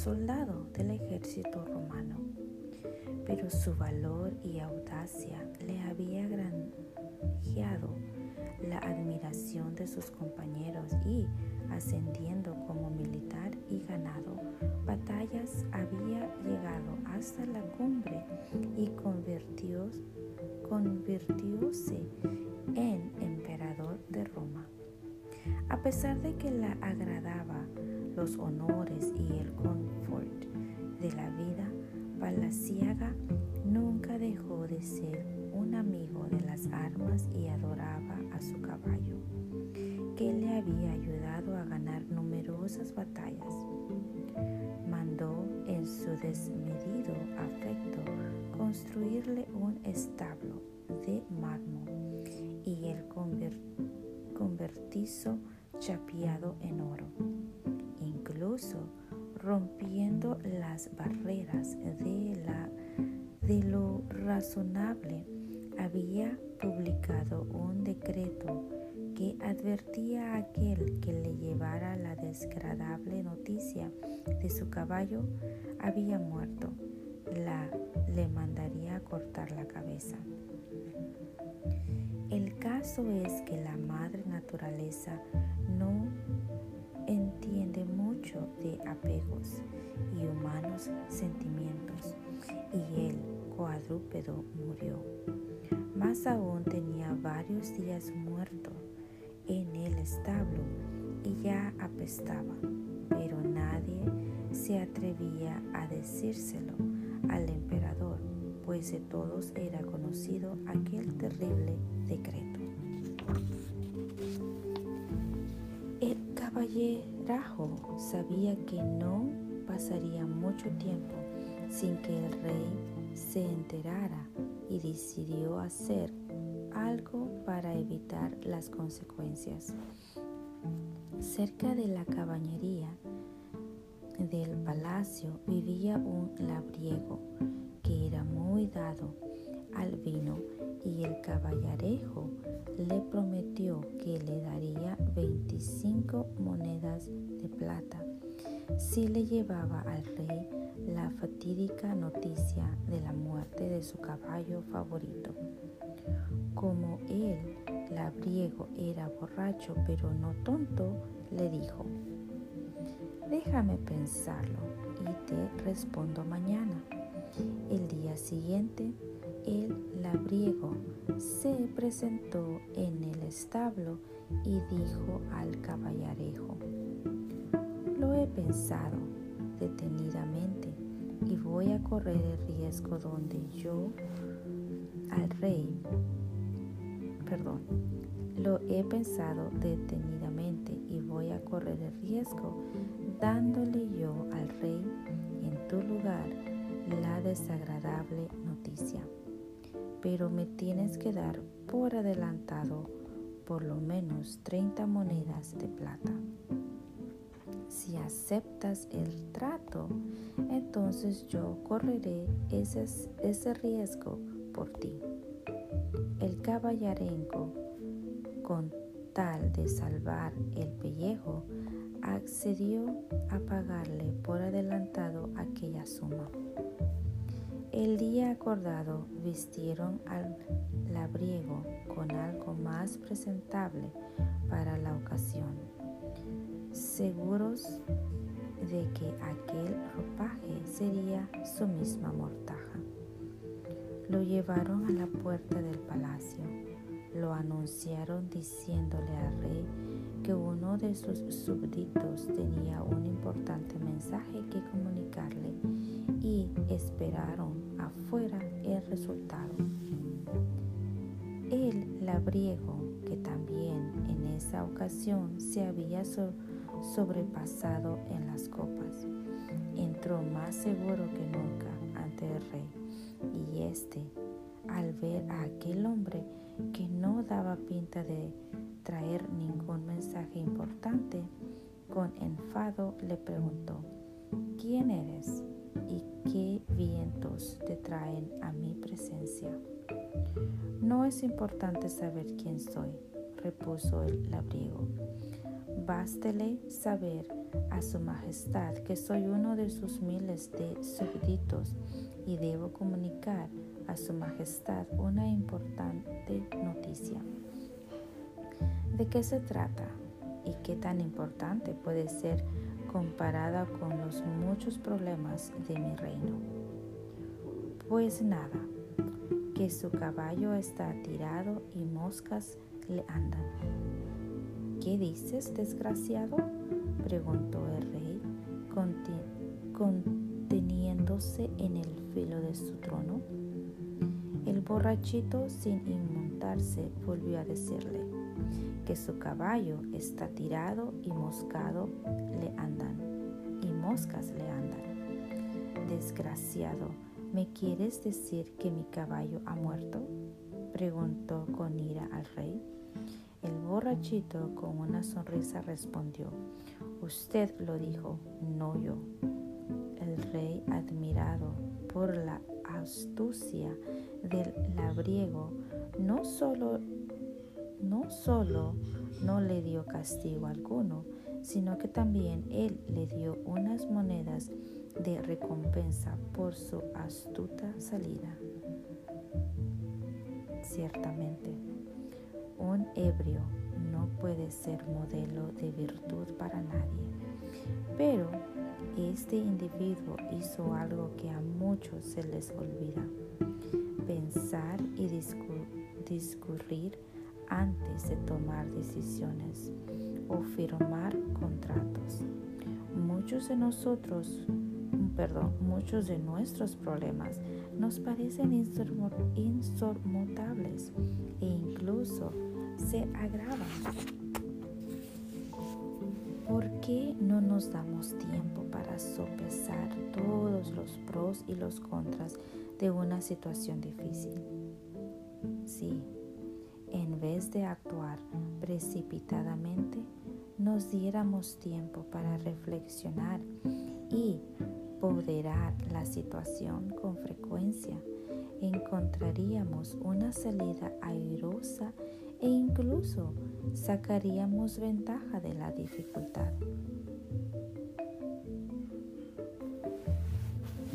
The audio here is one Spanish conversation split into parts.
soldado del ejército romano. Pero su valor y audacia le había granjeado la admiración de sus compañeros y, ascendiendo como militar y ganado batallas, había llegado hasta la cumbre y convirtióse en emperador de Roma. A pesar de que la agradaba los honores y el confort de la vida palaciaga, nunca dejó de ser un amigo de las armas y adoraba a su caballo, que le había ayudado a ganar numerosas batallas. Mandó en su desmedido afecto construirle un establo de mármol y el convertizo chapeado en oro, rompiendo las barreras de, la, de lo razonable, había publicado un decreto que advertía a aquel que le llevara la desagradable noticia de su caballo había muerto, la le mandaría a cortar la cabeza. El caso es que la madre naturaleza no de apegos y humanos sentimientos y el cuadrúpedo murió. Más aún tenía varios días muerto en el establo y ya apestaba, pero nadie se atrevía a decírselo al emperador, pues de todos era conocido aquel terrible decreto. Caballerajo sabía que no pasaría mucho tiempo sin que el rey se enterara y decidió hacer algo para evitar las consecuencias. Cerca de la caballería del palacio vivía un labriego era muy dado al vino y el caballarejo le prometió que le daría 25 monedas de plata si le llevaba al rey la fatídica noticia de la muerte de su caballo favorito. Como él, labriego, era borracho pero no tonto, le dijo, déjame pensarlo y te respondo mañana. El día siguiente, el labriego se presentó en el establo y dijo al caballarejo, lo he pensado detenidamente y voy a correr el riesgo donde yo al rey, perdón, lo he pensado detenidamente y voy a correr el riesgo dándole yo al rey desagradable noticia. Pero me tienes que dar por adelantado por lo menos 30 monedas de plata. Si aceptas el trato, entonces yo correré ese, ese riesgo por ti. El caballarenco, con tal de salvar el pellejo, accedió a pagarle por adelantado acordado vistieron al labriego con algo más presentable para la ocasión, seguros de que aquel ropaje sería su misma mortaja. Lo llevaron a la puerta del palacio, lo anunciaron diciéndole al rey que uno de sus súbditos tenía un importante mensaje esperaron afuera el resultado. El labriego, que también en esa ocasión se había sobrepasado en las copas, entró más seguro que nunca ante el rey y éste, al ver a aquel hombre que no daba pinta de traer ningún mensaje importante, con enfado le preguntó, ¿quién eres y qué vientos te traen a mi presencia? No es importante saber quién soy, repuso el labriego. Bástele saber a su majestad que soy uno de sus miles de súbditos y debo comunicar a su majestad una importante noticia. ¿De qué se trata y qué tan importante puede ser comparada con los muchos problemas de mi reino? Pues nada, que su caballo está tirado y moscas le andan. ¿Qué dices, desgraciado? preguntó el rey, conteniéndose en el filo de su trono. El borrachito, sin inmutarse, volvió a decirle que su caballo está tirado y moscado moscas le andan. Desgraciado, ¿me quieres decir que mi caballo ha muerto? preguntó con ira al rey. El borrachito con una sonrisa respondió, Usted lo dijo, no yo. El rey, admirado por la astucia del labriego, no solo, no solo no le dio castigo alguno, sino que también él le dio unas monedas de recompensa por su astuta salida. Ciertamente, un ebrio no puede ser modelo de virtud para nadie, pero este individuo hizo algo que a muchos se les olvida, pensar y discurrir antes de tomar decisiones o firmar contratos. Muchos de nosotros, perdón, muchos de nuestros problemas nos parecen insurmontables e incluso se agravan. ¿Por qué no nos damos tiempo para sopesar todos los pros y los contras de una situación difícil? Sí, en vez de actuar precipitadamente, nos diéramos tiempo para reflexionar y ponderar la situación con frecuencia, encontraríamos una salida airosa e incluso sacaríamos ventaja de la dificultad.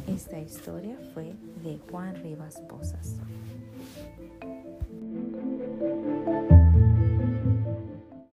Esta historia fue de Juan Rivas Posas.